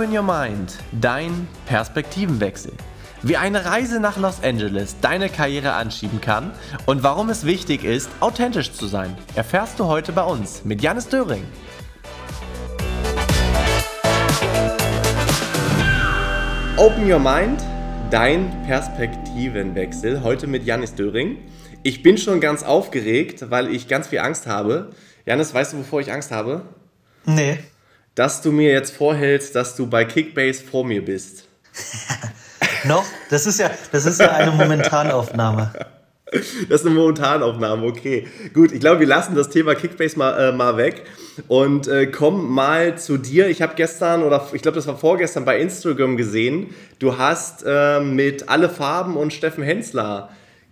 Open Your Mind, dein Perspektivenwechsel. Wie eine Reise nach Los Angeles deine Karriere anschieben kann und warum es wichtig ist, authentisch zu sein, erfährst du heute bei uns mit Janis Döring. Open Your Mind, dein Perspektivenwechsel. Heute mit Janis Döring. Ich bin schon ganz aufgeregt, weil ich ganz viel Angst habe. Janis, weißt du, wovor ich Angst habe? Nee. Dass du mir jetzt vorhältst, dass du bei Kickbase vor mir bist. Noch? Das ist ja, das ist ja eine Momentanaufnahme. Das ist eine Momentanaufnahme, okay. Gut, ich glaube, wir lassen das Thema Kickbase mal, äh, mal weg und äh, kommen mal zu dir. Ich habe gestern oder ich glaube, das war vorgestern bei Instagram gesehen, du hast äh, mit Alle Farben und Steffen Hensler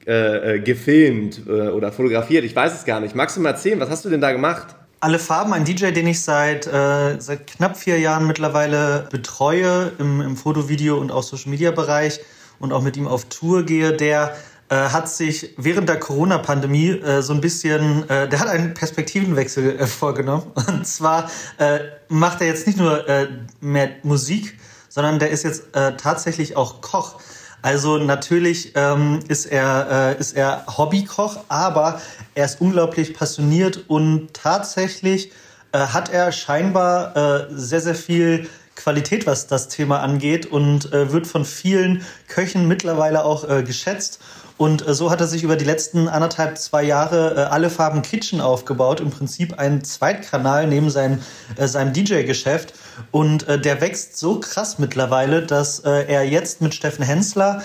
äh, äh, gefilmt äh, oder fotografiert. Ich weiß es gar nicht. Magst du mal erzählen, was hast du denn da gemacht? Alle Farben, ein DJ, den ich seit, äh, seit knapp vier Jahren mittlerweile betreue im, im Foto-, Video- und auch Social-Media-Bereich und auch mit ihm auf Tour gehe, der äh, hat sich während der Corona-Pandemie äh, so ein bisschen, äh, der hat einen Perspektivenwechsel äh, vorgenommen. Und zwar äh, macht er jetzt nicht nur äh, mehr Musik, sondern der ist jetzt tatsächlich auch Koch. Also natürlich ähm, ist, er, äh, ist er Hobbykoch, aber er ist unglaublich passioniert und tatsächlich äh, hat er scheinbar äh, sehr, sehr viel Qualität, was das Thema angeht und äh, wird von vielen Köchen mittlerweile auch äh, geschätzt. Und äh, so hat er sich über die letzten anderthalb, zwei Jahre alle Farben Kitchen aufgebaut. Im Prinzip ein Zweitkanal neben seinem, seinem DJ-Geschäft. Und äh, der wächst so krass mittlerweile, dass äh, er jetzt mit Steffen Hensler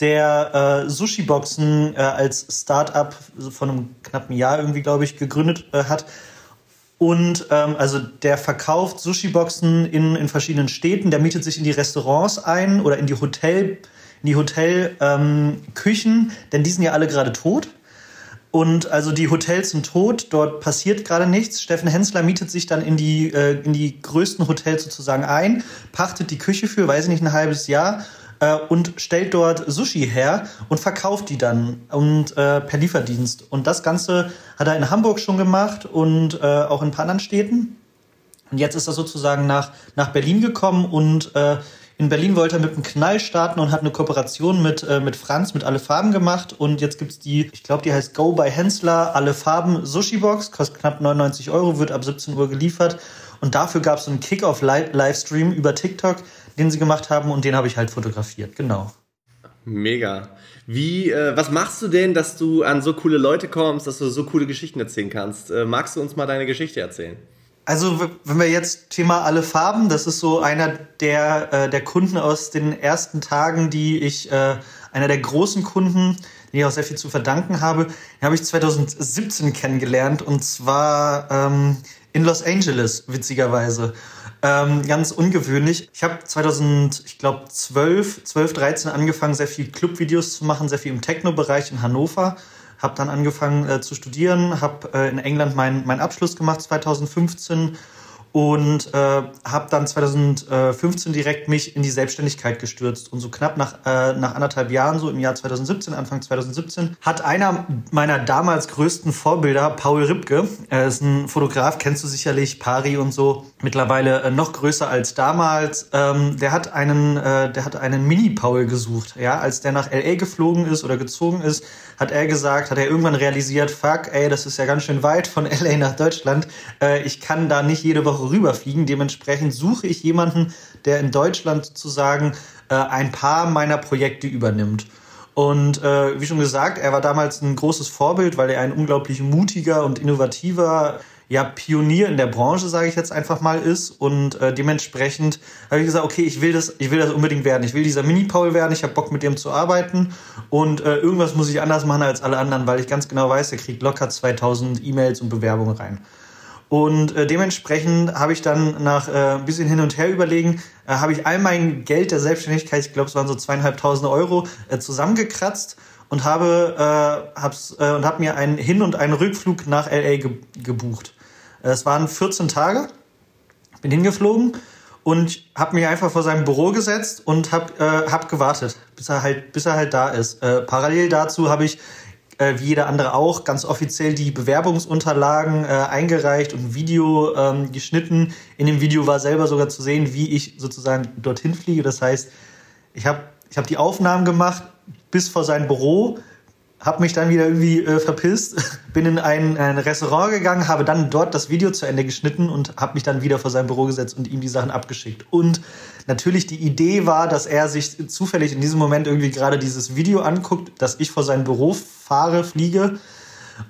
der äh, Sushi-Boxen äh, als Start-up von einem knappen Jahr irgendwie, glaube ich, gegründet äh, hat. Und ähm, also der verkauft Sushi-Boxen in, in verschiedenen Städten, der mietet sich in die Restaurants ein oder in die Hotel, in die Hotelküchen, ähm, denn die sind ja alle gerade tot. Und also die Hotels sind tot, dort passiert gerade nichts. Steffen Hensler mietet sich dann in die, äh, in die größten Hotels sozusagen ein, pachtet die Küche für, weiß ich nicht, ein halbes Jahr äh, und stellt dort Sushi her und verkauft die dann und äh, per Lieferdienst. Und das Ganze hat er in Hamburg schon gemacht und äh, auch in ein paar anderen Städten. Und jetzt ist er sozusagen nach, nach Berlin gekommen und äh, in Berlin wollte er mit einem Knall starten und hat eine Kooperation mit, äh, mit Franz, mit Alle Farben gemacht. Und jetzt gibt's die, ich glaube, die heißt Go by Hensler, Alle Farben Sushi Box, kostet knapp 99 Euro, wird ab 17 Uhr geliefert. Und dafür gab es einen Kick-Off-Livestream über TikTok, den sie gemacht haben und den habe ich halt fotografiert, genau. Mega. Wie, äh, was machst du denn, dass du an so coole Leute kommst, dass du so coole Geschichten erzählen kannst? Äh, magst du uns mal deine Geschichte erzählen? Also, wenn wir jetzt Thema alle Farben, das ist so einer der, äh, der Kunden aus den ersten Tagen, die ich, äh, einer der großen Kunden, den ich auch sehr viel zu verdanken habe, den habe ich 2017 kennengelernt und zwar ähm, in Los Angeles, witzigerweise. Ähm, ganz ungewöhnlich. Ich habe 2000, ich glaube 12, 12, 13 angefangen, sehr viel Clubvideos zu machen, sehr viel im Techno-Bereich in Hannover habe dann angefangen äh, zu studieren, habe äh, in England meinen mein Abschluss gemacht 2015 und äh, habe dann 2015 direkt mich in die Selbstständigkeit gestürzt. Und so knapp nach äh, nach anderthalb Jahren so im Jahr 2017 Anfang 2017 hat einer meiner damals größten Vorbilder Paul Ripke er ist ein Fotograf kennst du sicherlich Pari und so mittlerweile äh, noch größer als damals ähm, der hat einen äh, der hat einen Mini Paul gesucht ja als der nach LA geflogen ist oder gezogen ist hat er gesagt hat er irgendwann realisiert fuck ey das ist ja ganz schön weit von LA nach Deutschland äh, ich kann da nicht jede Woche rüberfliegen. Dementsprechend suche ich jemanden, der in Deutschland sozusagen äh, ein paar meiner Projekte übernimmt. Und äh, wie schon gesagt, er war damals ein großes Vorbild, weil er ein unglaublich mutiger und innovativer ja, Pionier in der Branche, sage ich jetzt einfach mal, ist. Und äh, dementsprechend habe ich gesagt, okay, ich will das, ich will das unbedingt werden. Ich will dieser Mini-Paul werden. Ich habe Bock, mit dem zu arbeiten. Und äh, irgendwas muss ich anders machen als alle anderen, weil ich ganz genau weiß, er kriegt locker 2000 E-Mails und Bewerbungen rein. Und äh, dementsprechend habe ich dann nach äh, ein bisschen hin und her überlegen, äh, habe ich all mein Geld der Selbstständigkeit, ich glaube es waren so zweieinhalbtausend Euro, äh, zusammengekratzt und habe, äh, hab's, äh, und hab mir einen Hin- und einen Rückflug nach LA ge gebucht. Es waren 14 Tage, bin hingeflogen und habe mich einfach vor seinem Büro gesetzt und habe äh, hab gewartet, bis er halt, bis er halt da ist. Äh, parallel dazu habe ich äh, wie jeder andere auch, ganz offiziell die Bewerbungsunterlagen äh, eingereicht und ein Video ähm, geschnitten. In dem Video war selber sogar zu sehen, wie ich sozusagen dorthin fliege. Das heißt, ich habe ich hab die Aufnahmen gemacht bis vor sein Büro habe mich dann wieder irgendwie äh, verpisst, bin in ein, ein, Restaurant gegangen, habe dann dort das Video zu Ende geschnitten und habe mich dann wieder vor sein Büro gesetzt und ihm die Sachen abgeschickt. Und natürlich die Idee war, dass er sich zufällig in diesem Moment irgendwie gerade dieses Video anguckt, dass ich vor sein Büro fahre, fliege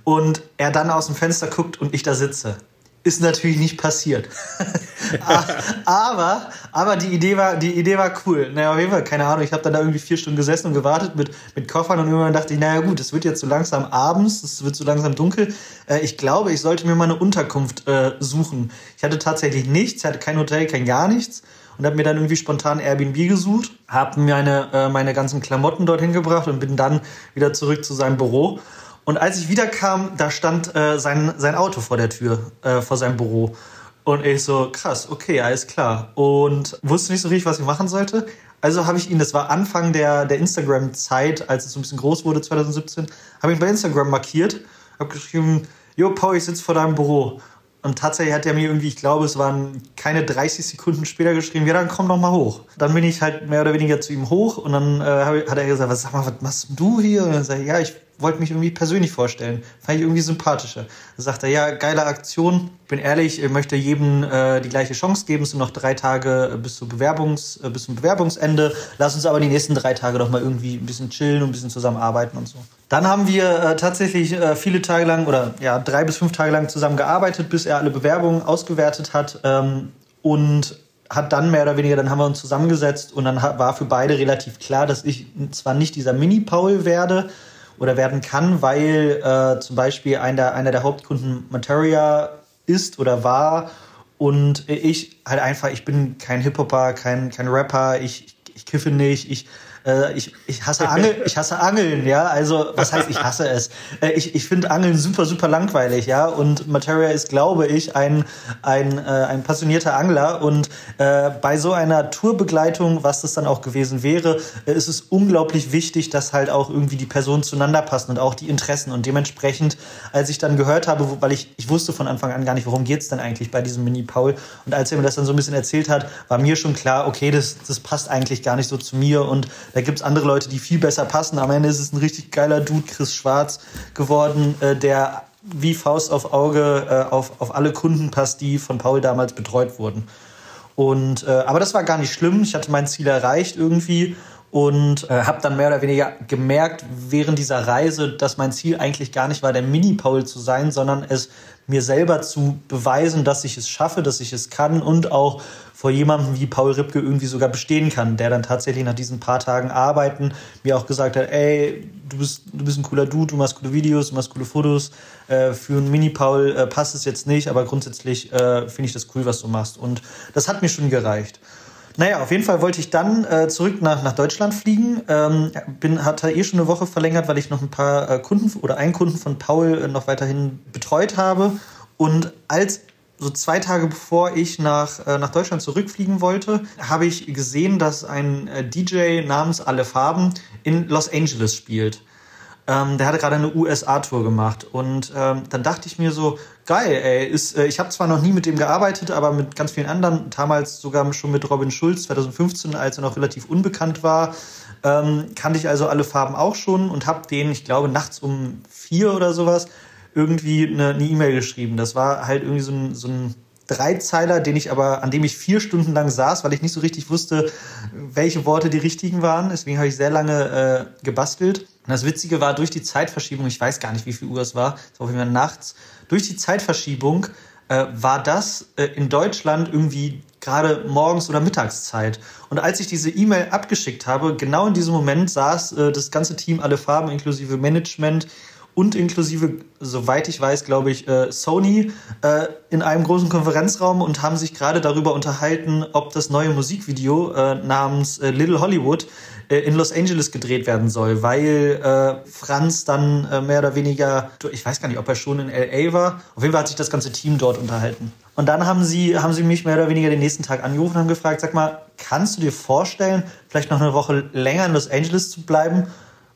und er dann aus dem Fenster guckt und ich da sitze ist natürlich nicht passiert. aber, aber die Idee war, die Idee war cool. Naja, auf jeden Fall, keine Ahnung. Ich habe dann da irgendwie vier Stunden gesessen und gewartet mit, mit Koffern und irgendwann dachte ich, naja gut, es wird jetzt so langsam abends, es wird so langsam dunkel. Äh, ich glaube, ich sollte mir mal eine Unterkunft äh, suchen. Ich hatte tatsächlich nichts, ich hatte kein Hotel, kein gar nichts und habe mir dann irgendwie spontan Airbnb gesucht, habe meine, äh, meine ganzen Klamotten dorthin gebracht und bin dann wieder zurück zu seinem Büro. Und als ich wiederkam, da stand äh, sein, sein Auto vor der Tür, äh, vor seinem Büro. Und ich so, krass, okay, alles klar. Und wusste nicht so richtig, was ich machen sollte. Also habe ich ihn, das war Anfang der, der Instagram-Zeit, als es so ein bisschen groß wurde, 2017, habe ich ihn bei Instagram markiert, habe geschrieben, Jo, Paul, ich sitze vor deinem Büro. Und tatsächlich hat er mir irgendwie, ich glaube, es waren keine 30 Sekunden später geschrieben, ja, dann komm doch mal hoch. Dann bin ich halt mehr oder weniger zu ihm hoch und dann äh, hat er gesagt, was, sag mal, was machst du hier? Und dann sage ich, ja, ich wollte mich irgendwie persönlich vorstellen. Fand ich irgendwie sympathischer. Dann sagt er, ja, geile Aktion. Bin ehrlich, ich möchte jedem äh, die gleiche Chance geben. Es sind noch drei Tage bis, zu Bewerbungs, äh, bis zum Bewerbungsende. Lass uns aber die nächsten drei Tage doch mal irgendwie ein bisschen chillen und ein bisschen zusammenarbeiten und so. Dann haben wir äh, tatsächlich äh, viele Tage lang oder ja, drei bis fünf Tage lang zusammen gearbeitet, bis er alle Bewerbungen ausgewertet hat. Ähm, und hat dann mehr oder weniger, dann haben wir uns zusammengesetzt und dann war für beide relativ klar, dass ich zwar nicht dieser Mini-Paul werde, oder werden kann, weil äh, zum Beispiel einer, einer der Hauptkunden Materia ist oder war und ich halt einfach, ich bin kein Hip-Hopper, kein, kein Rapper, ich, ich, ich kiffe nicht, ich äh, ich, ich, hasse Angel, ich hasse Angeln, ja. Also, was heißt, ich hasse es? Äh, ich ich finde Angeln super, super langweilig, ja. Und Materia ist, glaube ich, ein, ein, äh, ein passionierter Angler. Und äh, bei so einer Tourbegleitung, was das dann auch gewesen wäre, äh, ist es unglaublich wichtig, dass halt auch irgendwie die Personen zueinander passen und auch die Interessen. Und dementsprechend, als ich dann gehört habe, weil ich, ich wusste von Anfang an gar nicht, worum geht's denn eigentlich bei diesem Mini-Paul. Und als er mir das dann so ein bisschen erzählt hat, war mir schon klar, okay, das, das passt eigentlich gar nicht so zu mir. Und da gibt es andere Leute, die viel besser passen. Am Ende ist es ein richtig geiler Dude, Chris Schwarz, geworden, äh, der wie Faust auf Auge äh, auf, auf alle Kunden passt, die von Paul damals betreut wurden. Und, äh, aber das war gar nicht schlimm. Ich hatte mein Ziel erreicht irgendwie und äh, habe dann mehr oder weniger gemerkt während dieser Reise, dass mein Ziel eigentlich gar nicht war, der Mini-Paul zu sein, sondern es mir selber zu beweisen, dass ich es schaffe, dass ich es kann und auch vor jemandem wie Paul Ripke irgendwie sogar bestehen kann, der dann tatsächlich nach diesen paar Tagen Arbeiten mir auch gesagt hat, ey, du bist, du bist ein cooler Dude, du machst coole Videos, du machst coole Fotos. Äh, für einen Mini-Paul äh, passt es jetzt nicht, aber grundsätzlich äh, finde ich das cool, was du machst. Und das hat mir schon gereicht. Naja, auf jeden Fall wollte ich dann äh, zurück nach, nach Deutschland fliegen. Ähm, bin, hatte eh schon eine Woche verlängert, weil ich noch ein paar äh, Kunden oder einen Kunden von Paul äh, noch weiterhin betreut habe. Und als so zwei Tage bevor ich nach, äh, nach Deutschland zurückfliegen wollte, habe ich gesehen, dass ein äh, DJ namens Alle Farben in Los Angeles spielt. Ähm, der hatte gerade eine USA-Tour gemacht. Und ähm, dann dachte ich mir so, geil, ey, ist, äh, ich habe zwar noch nie mit dem gearbeitet, aber mit ganz vielen anderen, damals sogar schon mit Robin Schulz 2015, als er noch relativ unbekannt war, ähm, kannte ich also alle Farben auch schon und habe den, ich glaube, nachts um vier oder sowas irgendwie eine E-Mail e geschrieben. Das war halt irgendwie so ein, so ein Dreizeiler, den ich aber, an dem ich vier Stunden lang saß, weil ich nicht so richtig wusste, welche Worte die richtigen waren. Deswegen habe ich sehr lange äh, gebastelt. Und das Witzige war, durch die Zeitverschiebung, ich weiß gar nicht, wie viel Uhr es war, es war auf jeden Fall nachts, durch die Zeitverschiebung äh, war das äh, in Deutschland irgendwie gerade morgens oder Mittagszeit. Und als ich diese E-Mail abgeschickt habe, genau in diesem Moment saß äh, das ganze Team, alle Farben inklusive Management, und inklusive, soweit ich weiß, glaube ich, äh, Sony äh, in einem großen Konferenzraum und haben sich gerade darüber unterhalten, ob das neue Musikvideo äh, namens Little Hollywood in Los Angeles gedreht werden soll, weil äh, Franz dann äh, mehr oder weniger, ich weiß gar nicht, ob er schon in LA war, auf jeden Fall hat sich das ganze Team dort unterhalten. Und dann haben sie, haben sie mich mehr oder weniger den nächsten Tag angerufen und haben gefragt, sag mal, kannst du dir vorstellen, vielleicht noch eine Woche länger in Los Angeles zu bleiben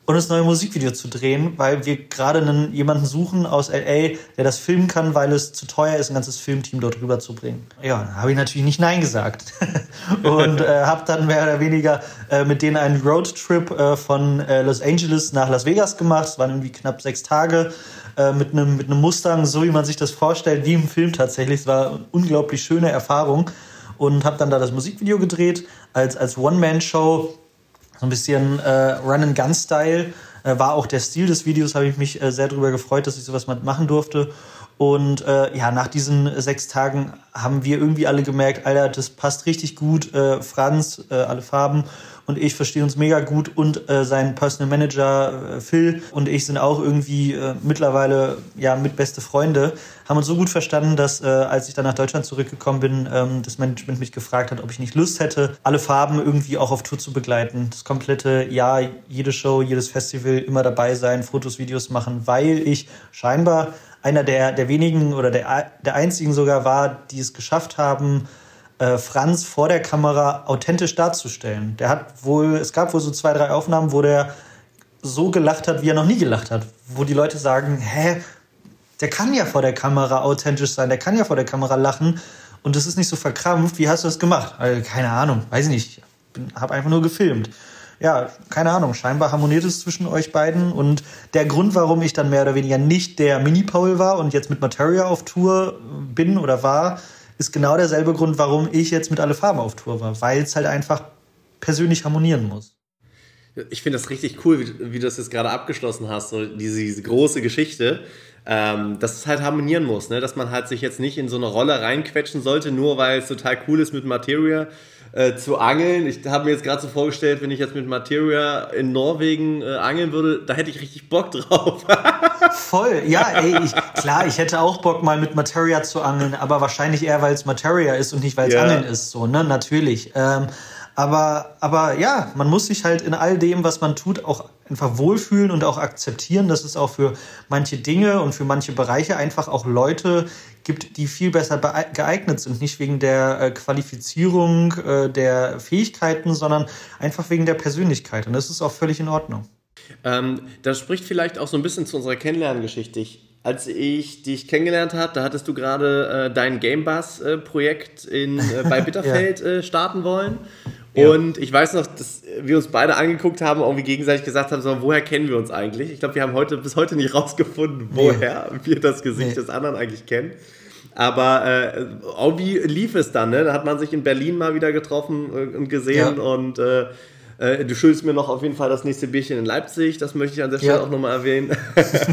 und das neue Musikvideo zu drehen, weil wir gerade einen, jemanden suchen aus LA, der das filmen kann, weil es zu teuer ist, ein ganzes Filmteam dort rüber zu bringen. Ja, habe ich natürlich nicht Nein gesagt. und äh, habe dann mehr oder weniger äh, mit denen einen Roadtrip äh, von äh, Los Angeles nach Las Vegas gemacht. Es waren irgendwie knapp sechs Tage äh, mit einem mit einem Mustang, so wie man sich das vorstellt, wie im Film tatsächlich. Es war eine unglaublich schöne Erfahrung und habe dann da das Musikvideo gedreht als als One-Man-Show so ein bisschen äh, Run-and-Gun-Style. Äh, war auch der Stil des Videos, habe ich mich äh, sehr darüber gefreut, dass ich sowas mal machen durfte. Und äh, ja, nach diesen sechs Tagen haben wir irgendwie alle gemerkt, Alter, das passt richtig gut. Äh, Franz, äh, alle Farben und ich verstehen uns mega gut und äh, sein Personal Manager äh, Phil und ich sind auch irgendwie äh, mittlerweile ja mit beste Freunde, haben uns so gut verstanden, dass äh, als ich dann nach Deutschland zurückgekommen bin, ähm, das Management mich gefragt hat, ob ich nicht Lust hätte, alle Farben irgendwie auch auf Tour zu begleiten. Das komplette Jahr, jede Show, jedes Festival immer dabei sein, Fotos, Videos machen, weil ich scheinbar einer der, der wenigen oder der, der einzigen sogar war, die es geschafft haben, äh, Franz vor der Kamera authentisch darzustellen. Der hat wohl, es gab wohl so zwei, drei Aufnahmen, wo der so gelacht hat, wie er noch nie gelacht hat. Wo die Leute sagen, hä, der kann ja vor der Kamera authentisch sein, der kann ja vor der Kamera lachen und das ist nicht so verkrampft. Wie hast du das gemacht? Also, keine Ahnung, weiß ich nicht. Ich habe einfach nur gefilmt. Ja, keine Ahnung, scheinbar harmoniert es zwischen euch beiden und der Grund, warum ich dann mehr oder weniger nicht der Mini-Paul war und jetzt mit Materia auf Tour bin oder war, ist genau derselbe Grund, warum ich jetzt mit alle Farben auf Tour war, weil es halt einfach persönlich harmonieren muss. Ich finde das richtig cool, wie, wie, du das jetzt gerade abgeschlossen hast, so diese, diese große Geschichte, ähm, dass es halt harmonieren muss, ne? dass man halt sich jetzt nicht in so eine Rolle reinquetschen sollte, nur weil es total cool ist mit Materia äh, zu angeln. Ich habe mir jetzt gerade so vorgestellt, wenn ich jetzt mit Materia in Norwegen äh, angeln würde, da hätte ich richtig Bock drauf. Voll, ja, ey, ich, klar, ich hätte auch Bock mal mit Materia zu angeln, aber wahrscheinlich eher, weil es Materia ist und nicht, weil es ja. Angeln ist, so, ne, natürlich. Ähm, aber, aber ja, man muss sich halt in all dem, was man tut, auch einfach wohlfühlen und auch akzeptieren, dass es auch für manche Dinge und für manche Bereiche einfach auch Leute gibt, die viel besser geeignet sind. Nicht wegen der äh, Qualifizierung äh, der Fähigkeiten, sondern einfach wegen der Persönlichkeit. Und das ist auch völlig in Ordnung. Ähm, das spricht vielleicht auch so ein bisschen zu unserer Kennenlerngeschichte. Ich, als ich dich kennengelernt habe, da hattest du gerade äh, dein Gamebus-Projekt äh, bei Bitterfeld ja. Äh, starten wollen. Und ich weiß noch, dass wir uns beide angeguckt haben und wir gegenseitig gesagt haben, so, woher kennen wir uns eigentlich? Ich glaube, wir haben heute bis heute nicht rausgefunden, woher nee. wir das Gesicht nee. des anderen eigentlich kennen. Aber äh, wie lief es dann? Ne? Da hat man sich in Berlin mal wieder getroffen äh, und gesehen ja. und äh, äh, du schuldest mir noch auf jeden Fall das nächste Bierchen in Leipzig, das möchte ich an der Stelle ja. auch nochmal erwähnen.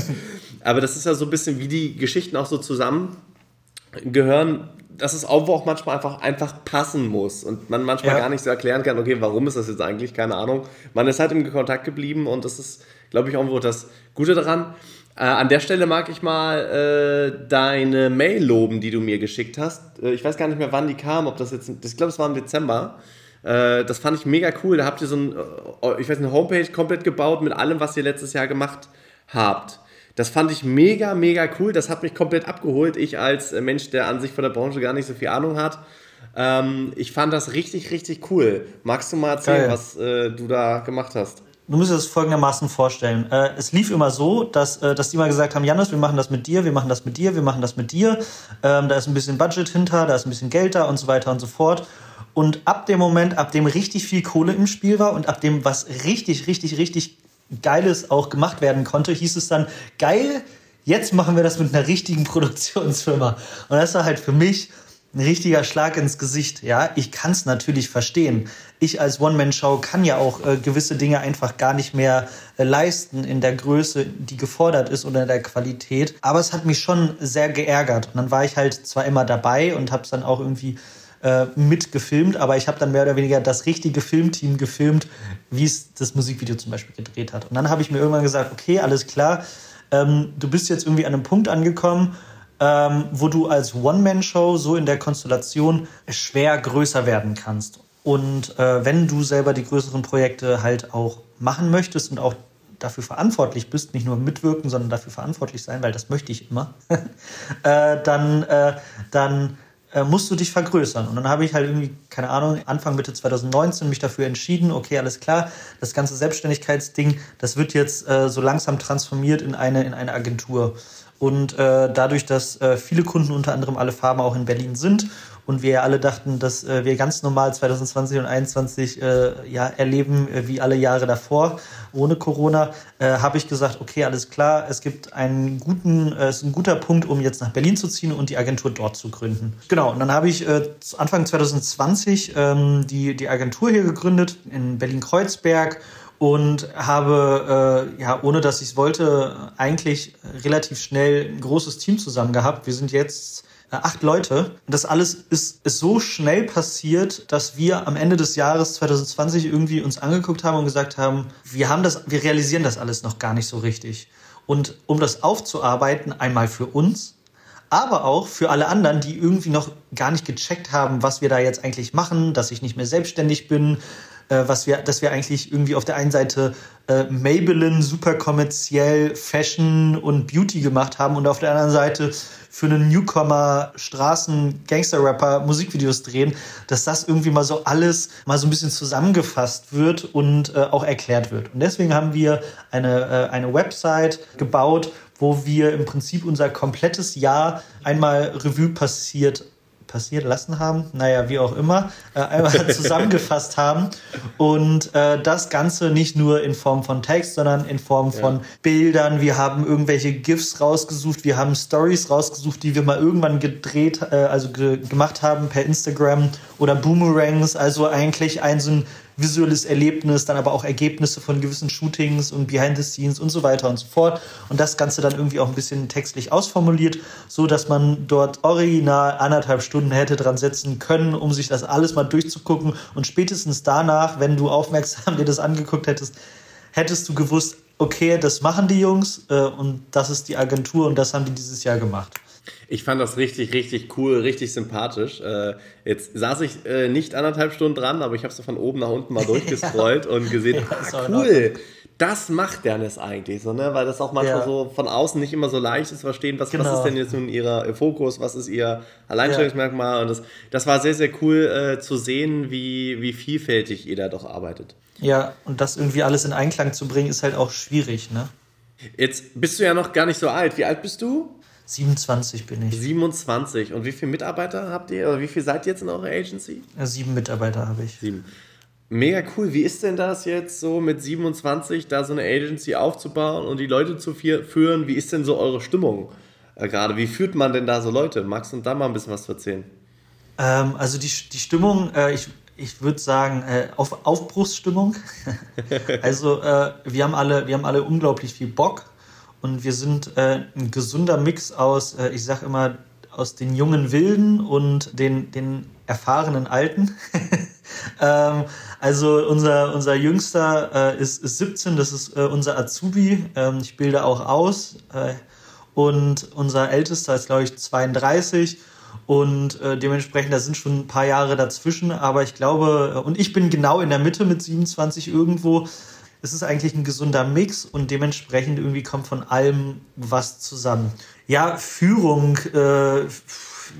Aber das ist ja so ein bisschen, wie die Geschichten auch so zusammengehören dass es auch manchmal einfach, einfach passen muss und man manchmal ja. gar nicht so erklären kann, okay, warum ist das jetzt eigentlich, keine Ahnung. Man ist halt im Kontakt geblieben und das ist, glaube ich, irgendwo das Gute daran. Äh, an der Stelle mag ich mal äh, deine Mail loben, die du mir geschickt hast. Äh, ich weiß gar nicht mehr, wann die kam, ob das jetzt, ich glaube, es war im Dezember. Äh, das fand ich mega cool. Da habt ihr so ein, äh, ich weiß, eine Homepage komplett gebaut mit allem, was ihr letztes Jahr gemacht habt. Das fand ich mega, mega cool. Das hat mich komplett abgeholt. Ich als äh, Mensch, der an sich von der Branche gar nicht so viel Ahnung hat. Ähm, ich fand das richtig, richtig cool. Magst du mal erzählen, Geil. was äh, du da gemacht hast? Du musst dir das folgendermaßen vorstellen. Äh, es lief immer so, dass, äh, dass die mal gesagt haben, Janis, wir machen das mit dir, wir machen das mit dir, wir machen das mit dir. Ähm, da ist ein bisschen Budget hinter, da ist ein bisschen Geld da und so weiter und so fort. Und ab dem Moment, ab dem richtig viel Kohle im Spiel war und ab dem was richtig, richtig, richtig Geiles auch gemacht werden konnte, hieß es dann, geil, jetzt machen wir das mit einer richtigen Produktionsfirma. Und das war halt für mich ein richtiger Schlag ins Gesicht. Ja, ich kann es natürlich verstehen. Ich als One-Man-Show kann ja auch äh, gewisse Dinge einfach gar nicht mehr äh, leisten in der Größe, die gefordert ist oder in der Qualität. Aber es hat mich schon sehr geärgert. Und dann war ich halt zwar immer dabei und habe es dann auch irgendwie äh, mitgefilmt, aber ich habe dann mehr oder weniger das richtige Filmteam gefilmt, wie es das Musikvideo zum Beispiel gedreht hat. Und dann habe ich mir irgendwann gesagt, okay, alles klar, ähm, du bist jetzt irgendwie an einem Punkt angekommen, ähm, wo du als One-Man-Show so in der Konstellation schwer größer werden kannst. Und äh, wenn du selber die größeren Projekte halt auch machen möchtest und auch dafür verantwortlich bist, nicht nur mitwirken, sondern dafür verantwortlich sein, weil das möchte ich immer, äh, dann, äh, dann äh, musst du dich vergrößern. Und dann habe ich halt irgendwie, keine Ahnung, Anfang Mitte 2019 mich dafür entschieden, okay, alles klar, das ganze Selbstständigkeitsding, das wird jetzt äh, so langsam transformiert in eine, in eine Agentur. Und äh, dadurch, dass äh, viele Kunden, unter anderem alle Farben, auch in Berlin sind und wir ja alle dachten, dass äh, wir ganz normal 2020 und 2021 äh, ja, erleben äh, wie alle Jahre davor ohne Corona, äh, habe ich gesagt, okay, alles klar, es gibt einen guten, äh, ist ein guter Punkt, um jetzt nach Berlin zu ziehen und die Agentur dort zu gründen. Genau, und dann habe ich äh, Anfang 2020 ähm, die, die Agentur hier gegründet in Berlin-Kreuzberg und habe, äh, ja, ohne dass ich es wollte, eigentlich relativ schnell ein großes Team zusammen gehabt. Wir sind jetzt äh, acht Leute. Und das alles ist, ist so schnell passiert, dass wir am Ende des Jahres 2020 irgendwie uns angeguckt haben und gesagt haben, wir haben das, wir realisieren das alles noch gar nicht so richtig. Und um das aufzuarbeiten, einmal für uns, aber auch für alle anderen, die irgendwie noch gar nicht gecheckt haben, was wir da jetzt eigentlich machen, dass ich nicht mehr selbstständig bin, äh, was wir, dass wir eigentlich irgendwie auf der einen Seite äh, Maybelline super kommerziell Fashion und Beauty gemacht haben und auf der anderen Seite für einen Newcomer Straßen Gangster Rapper Musikvideos drehen, dass das irgendwie mal so alles mal so ein bisschen zusammengefasst wird und äh, auch erklärt wird. Und deswegen haben wir eine, äh, eine Website gebaut, wo wir im Prinzip unser komplettes Jahr einmal Revue passiert passiert lassen haben, naja, wie auch immer, äh, einmal zusammengefasst haben. Und äh, das Ganze nicht nur in Form von Text, sondern in Form von ja. Bildern. Wir haben irgendwelche GIFs rausgesucht, wir haben Stories rausgesucht, die wir mal irgendwann gedreht, äh, also ge gemacht haben per Instagram oder Boomerangs. Also eigentlich ein so ein visuelles Erlebnis, dann aber auch Ergebnisse von gewissen Shootings und Behind the Scenes und so weiter und so fort. Und das Ganze dann irgendwie auch ein bisschen textlich ausformuliert, so dass man dort original anderthalb Stunden hätte dran setzen können, um sich das alles mal durchzugucken. Und spätestens danach, wenn du aufmerksam dir das angeguckt hättest, hättest du gewusst, okay, das machen die Jungs äh, und das ist die Agentur und das haben die dieses Jahr gemacht. Ich fand das richtig, richtig cool, richtig sympathisch. Äh, jetzt saß ich äh, nicht anderthalb Stunden dran, aber ich habe so von oben nach unten mal durchgescrollt ja. und gesehen, ah, cool, das macht Dennis eigentlich so, ne? Weil das auch manchmal ja. so von außen nicht immer so leicht ist zu verstehen, was, genau. was ist denn jetzt nun ihr, ihr Fokus, was ist ihr Alleinstellungsmerkmal. Ja. Und das, das war sehr, sehr cool äh, zu sehen, wie, wie vielfältig ihr da doch arbeitet. Ja, und das irgendwie alles in Einklang zu bringen, ist halt auch schwierig, ne? Jetzt bist du ja noch gar nicht so alt. Wie alt bist du? 27 bin ich. 27. Und wie viele Mitarbeiter habt ihr? Oder wie viel seid ihr jetzt in eurer Agency? Ja, sieben Mitarbeiter habe ich. Sieben. Mega cool. Wie ist denn das jetzt so mit 27, da so eine Agency aufzubauen und die Leute zu führen? Wie ist denn so eure Stimmung äh, gerade? Wie führt man denn da so Leute? Magst du da mal ein bisschen was erzählen? Ähm, also die, die Stimmung, äh, ich, ich würde sagen, äh, auf Aufbruchsstimmung. also äh, wir, haben alle, wir haben alle unglaublich viel Bock und wir sind äh, ein gesunder Mix aus, äh, ich sag immer, aus den jungen Wilden und den, den erfahrenen Alten. ähm, also unser, unser Jüngster äh, ist, ist 17, das ist äh, unser Azubi. Ähm, ich bilde auch aus. Äh, und unser Ältester ist, glaube ich, 32. Und äh, dementsprechend, da sind schon ein paar Jahre dazwischen. Aber ich glaube, äh, und ich bin genau in der Mitte mit 27 irgendwo es ist eigentlich ein gesunder Mix und dementsprechend irgendwie kommt von allem was zusammen. Ja, Führung, äh,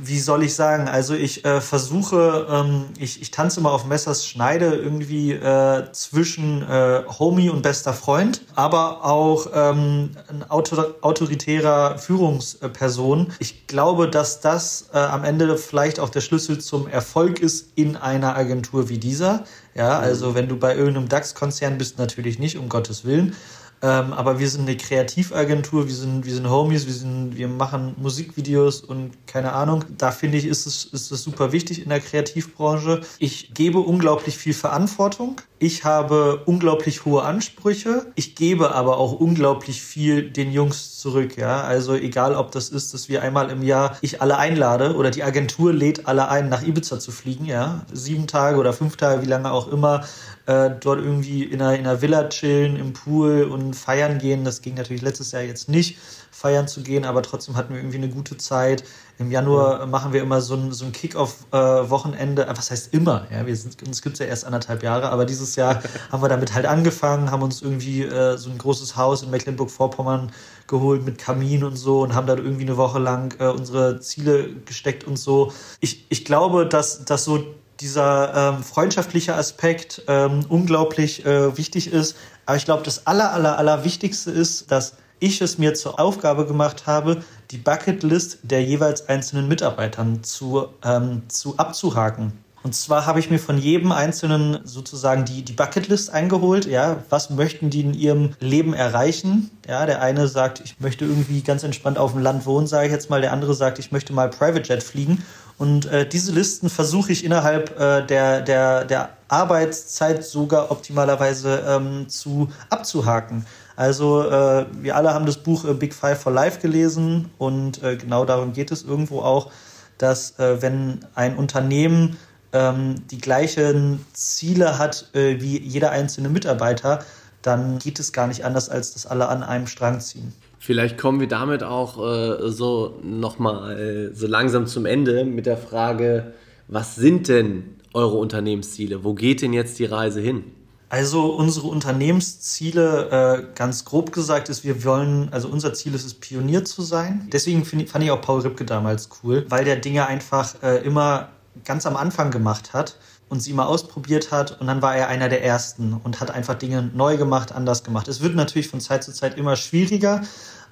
wie soll ich sagen? Also ich äh, versuche, ähm, ich, ich tanze immer auf Messers Schneide irgendwie äh, zwischen äh, Homie und bester Freund, aber auch ähm, ein autor autoritärer Führungsperson. Ich glaube, dass das äh, am Ende vielleicht auch der Schlüssel zum Erfolg ist in einer Agentur wie dieser. Ja, also wenn du bei irgendeinem DAX-Konzern bist, natürlich nicht, um Gottes Willen. Ähm, aber wir sind eine Kreativagentur, wir sind, wir sind Homies, wir, sind, wir machen Musikvideos und keine Ahnung. Da finde ich, ist es, ist es super wichtig in der Kreativbranche. Ich gebe unglaublich viel Verantwortung. Ich habe unglaublich hohe Ansprüche. Ich gebe aber auch unglaublich viel den Jungs zurück. Ja, also egal, ob das ist, dass wir einmal im Jahr ich alle einlade oder die Agentur lädt alle ein, nach Ibiza zu fliegen. Ja, sieben Tage oder fünf Tage, wie lange auch immer äh, dort irgendwie in einer, in einer Villa chillen, im Pool und feiern gehen. Das ging natürlich letztes Jahr jetzt nicht, feiern zu gehen, aber trotzdem hatten wir irgendwie eine gute Zeit. Im Januar ja. machen wir immer so ein, so ein Kick-Off-Wochenende. Äh, was heißt immer? Ja, wir sind, uns gibt es ja erst anderthalb Jahre, aber dieses Jahr haben wir damit halt angefangen, haben uns irgendwie äh, so ein großes Haus in Mecklenburg-Vorpommern geholt mit Kamin und so und haben dann irgendwie eine Woche lang äh, unsere Ziele gesteckt und so. Ich, ich glaube, dass, dass so dieser ähm, freundschaftliche Aspekt ähm, unglaublich äh, wichtig ist. Aber ich glaube, das aller, aller, aller Wichtigste ist, dass ich es mir zur Aufgabe gemacht habe, die Bucketlist der jeweils einzelnen Mitarbeitern zu, ähm, zu abzuhaken. Und zwar habe ich mir von jedem Einzelnen sozusagen die, die Bucketlist eingeholt. Ja, was möchten die in ihrem Leben erreichen? Ja, der eine sagt, ich möchte irgendwie ganz entspannt auf dem Land wohnen, sage ich jetzt mal. Der andere sagt, ich möchte mal Private Jet fliegen. Und äh, diese Listen versuche ich innerhalb äh, der, der, der Arbeitszeit sogar optimalerweise ähm, zu abzuhaken. Also äh, wir alle haben das Buch äh, Big Five for Life gelesen und äh, genau darum geht es irgendwo auch, dass äh, wenn ein Unternehmen ähm, die gleichen Ziele hat äh, wie jeder einzelne Mitarbeiter, dann geht es gar nicht anders, als dass alle an einem Strang ziehen. Vielleicht kommen wir damit auch äh, so nochmal äh, so langsam zum Ende mit der Frage, was sind denn eure Unternehmensziele? Wo geht denn jetzt die Reise hin? Also unsere Unternehmensziele, äh, ganz grob gesagt, ist, wir wollen, also unser Ziel ist es, Pionier zu sein. Deswegen find, fand ich auch Paul Ripke damals cool, weil der Dinge einfach äh, immer ganz am Anfang gemacht hat und sie mal ausprobiert hat und dann war er einer der Ersten und hat einfach Dinge neu gemacht, anders gemacht. Es wird natürlich von Zeit zu Zeit immer schwieriger,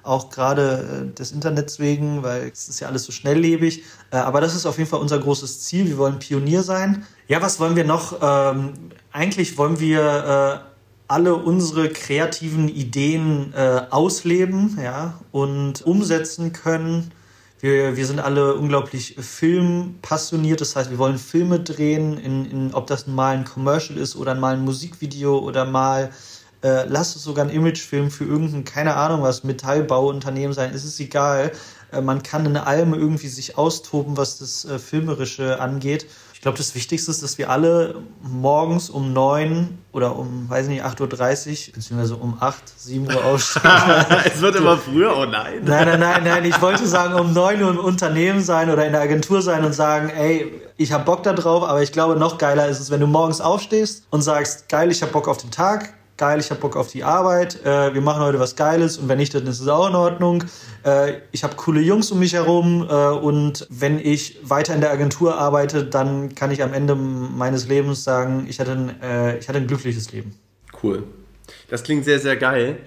auch gerade äh, des Internets wegen, weil es ist ja alles so schnelllebig. Äh, aber das ist auf jeden Fall unser großes Ziel. Wir wollen Pionier sein. Ja, was wollen wir noch? Eigentlich wollen wir äh, alle unsere kreativen Ideen ausleben ja, und umsetzen können wir, wir sind alle unglaublich filmpassioniert. Das heißt, wir wollen Filme drehen, in, in, ob das mal ein Commercial ist oder mal ein Musikvideo oder mal, äh, lass es sogar ein Imagefilm für irgendein, keine Ahnung was, Metallbauunternehmen sein. Es ist egal. Äh, man kann in allem irgendwie sich austoben, was das äh, Filmerische angeht. Ich glaube, das Wichtigste ist, dass wir alle morgens um neun oder um, weiß nicht, 8.30 Uhr, beziehungsweise um 8, 7 Uhr aufstehen. es wird immer früher, oh nein. Nein, nein, nein, nein. Ich wollte sagen, um 9 Uhr im Unternehmen sein oder in der Agentur sein und sagen, ey, ich habe Bock da drauf, aber ich glaube, noch geiler ist es, wenn du morgens aufstehst und sagst, geil, ich habe Bock auf den Tag, geil, ich habe Bock auf die Arbeit, äh, wir machen heute was Geiles und wenn nicht, dann ist es auch in Ordnung. Äh, ich habe coole Jungs um mich herum äh, und wenn ich weiter in der Agentur arbeite, dann kann ich am Ende meines Lebens sagen, ich hatte ein, äh, ich hatte ein glückliches Leben. Cool. Das klingt sehr, sehr geil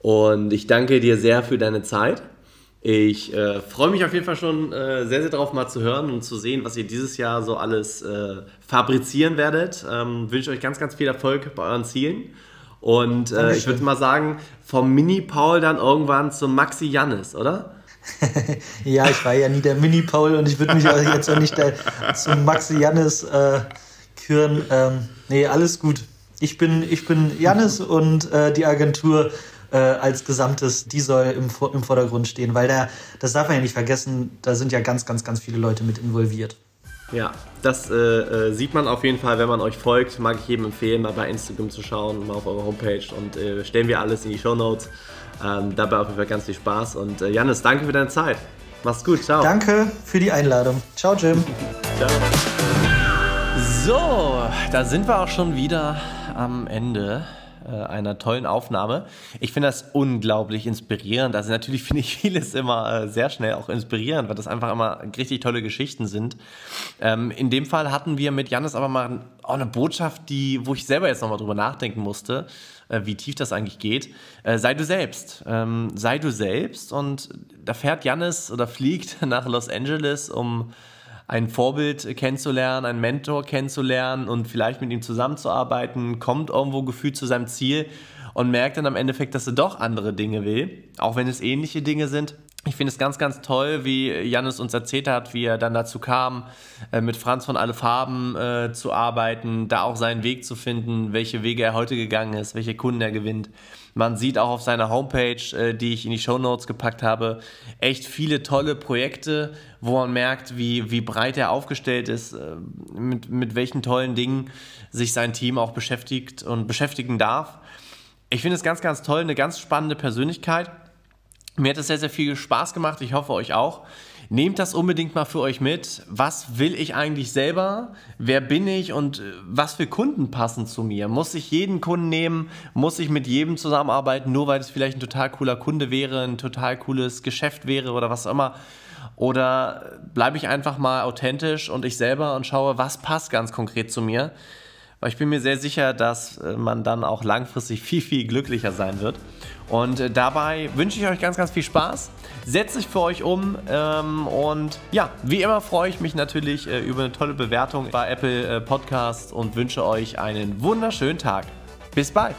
und ich danke dir sehr für deine Zeit. Ich äh, freue mich auf jeden Fall schon äh, sehr, sehr darauf, mal zu hören und zu sehen, was ihr dieses Jahr so alles äh, fabrizieren werdet. Ähm, wünsche euch ganz, ganz viel Erfolg bei euren Zielen und äh, ich würde mal sagen, vom Mini-Paul dann irgendwann zum Maxi Jannis, oder? ja, ich war ja nie der Mini-Paul und ich würde mich jetzt auch nicht der, zum Maxi Jannis äh, küren. Ähm, nee, alles gut. Ich bin, ich bin Jannis und äh, die Agentur äh, als Gesamtes, die soll im, im Vordergrund stehen, weil da, das darf man ja nicht vergessen, da sind ja ganz, ganz, ganz viele Leute mit involviert. Ja, das äh, äh, sieht man auf jeden Fall, wenn man euch folgt. Mag ich jedem empfehlen, mal bei Instagram zu schauen, mal auf eure Homepage und äh, stellen wir alles in die Show Notes. Ähm, dabei auf jeden Fall ganz viel Spaß. Und äh, Janis, danke für deine Zeit. Mach's gut, ciao. Danke für die Einladung. Ciao, Jim. ciao. So, da sind wir auch schon wieder am Ende einer tollen Aufnahme. Ich finde das unglaublich inspirierend. Also natürlich finde ich vieles immer äh, sehr schnell auch inspirierend, weil das einfach immer richtig tolle Geschichten sind. Ähm, in dem Fall hatten wir mit Janis aber mal auch eine Botschaft, die, wo ich selber jetzt nochmal drüber nachdenken musste, äh, wie tief das eigentlich geht. Äh, sei du selbst. Ähm, sei du selbst. Und da fährt Janis oder fliegt nach Los Angeles, um ein Vorbild kennenzulernen, einen Mentor kennenzulernen und vielleicht mit ihm zusammenzuarbeiten, kommt irgendwo gefühlt zu seinem Ziel und merkt dann am Endeffekt, dass er doch andere Dinge will, auch wenn es ähnliche Dinge sind. Ich finde es ganz, ganz toll, wie Jannis uns erzählt hat, wie er dann dazu kam, äh, mit Franz von Alle Farben äh, zu arbeiten, da auch seinen Weg zu finden, welche Wege er heute gegangen ist, welche Kunden er gewinnt. Man sieht auch auf seiner Homepage, äh, die ich in die Show Notes gepackt habe, echt viele tolle Projekte, wo man merkt, wie, wie breit er aufgestellt ist, äh, mit, mit welchen tollen Dingen sich sein Team auch beschäftigt und beschäftigen darf. Ich finde es ganz, ganz toll, eine ganz spannende Persönlichkeit. Mir hat es sehr, sehr viel Spaß gemacht. Ich hoffe euch auch. Nehmt das unbedingt mal für euch mit. Was will ich eigentlich selber? Wer bin ich und äh, was für Kunden passen zu mir? Muss ich jeden Kunden nehmen? Muss ich mit jedem zusammenarbeiten, nur weil es vielleicht ein total cooler Kunde wäre, ein total cooles Geschäft wäre oder was auch immer? Oder bleibe ich einfach mal authentisch und ich selber und schaue, was passt ganz konkret zu mir? Weil ich bin mir sehr sicher, dass äh, man dann auch langfristig viel, viel glücklicher sein wird. Und äh, dabei wünsche ich euch ganz, ganz viel Spaß. Setzt sich für euch um. Ähm, und ja, wie immer freue ich mich natürlich äh, über eine tolle Bewertung bei Apple äh, Podcasts und wünsche euch einen wunderschönen Tag. Bis bald.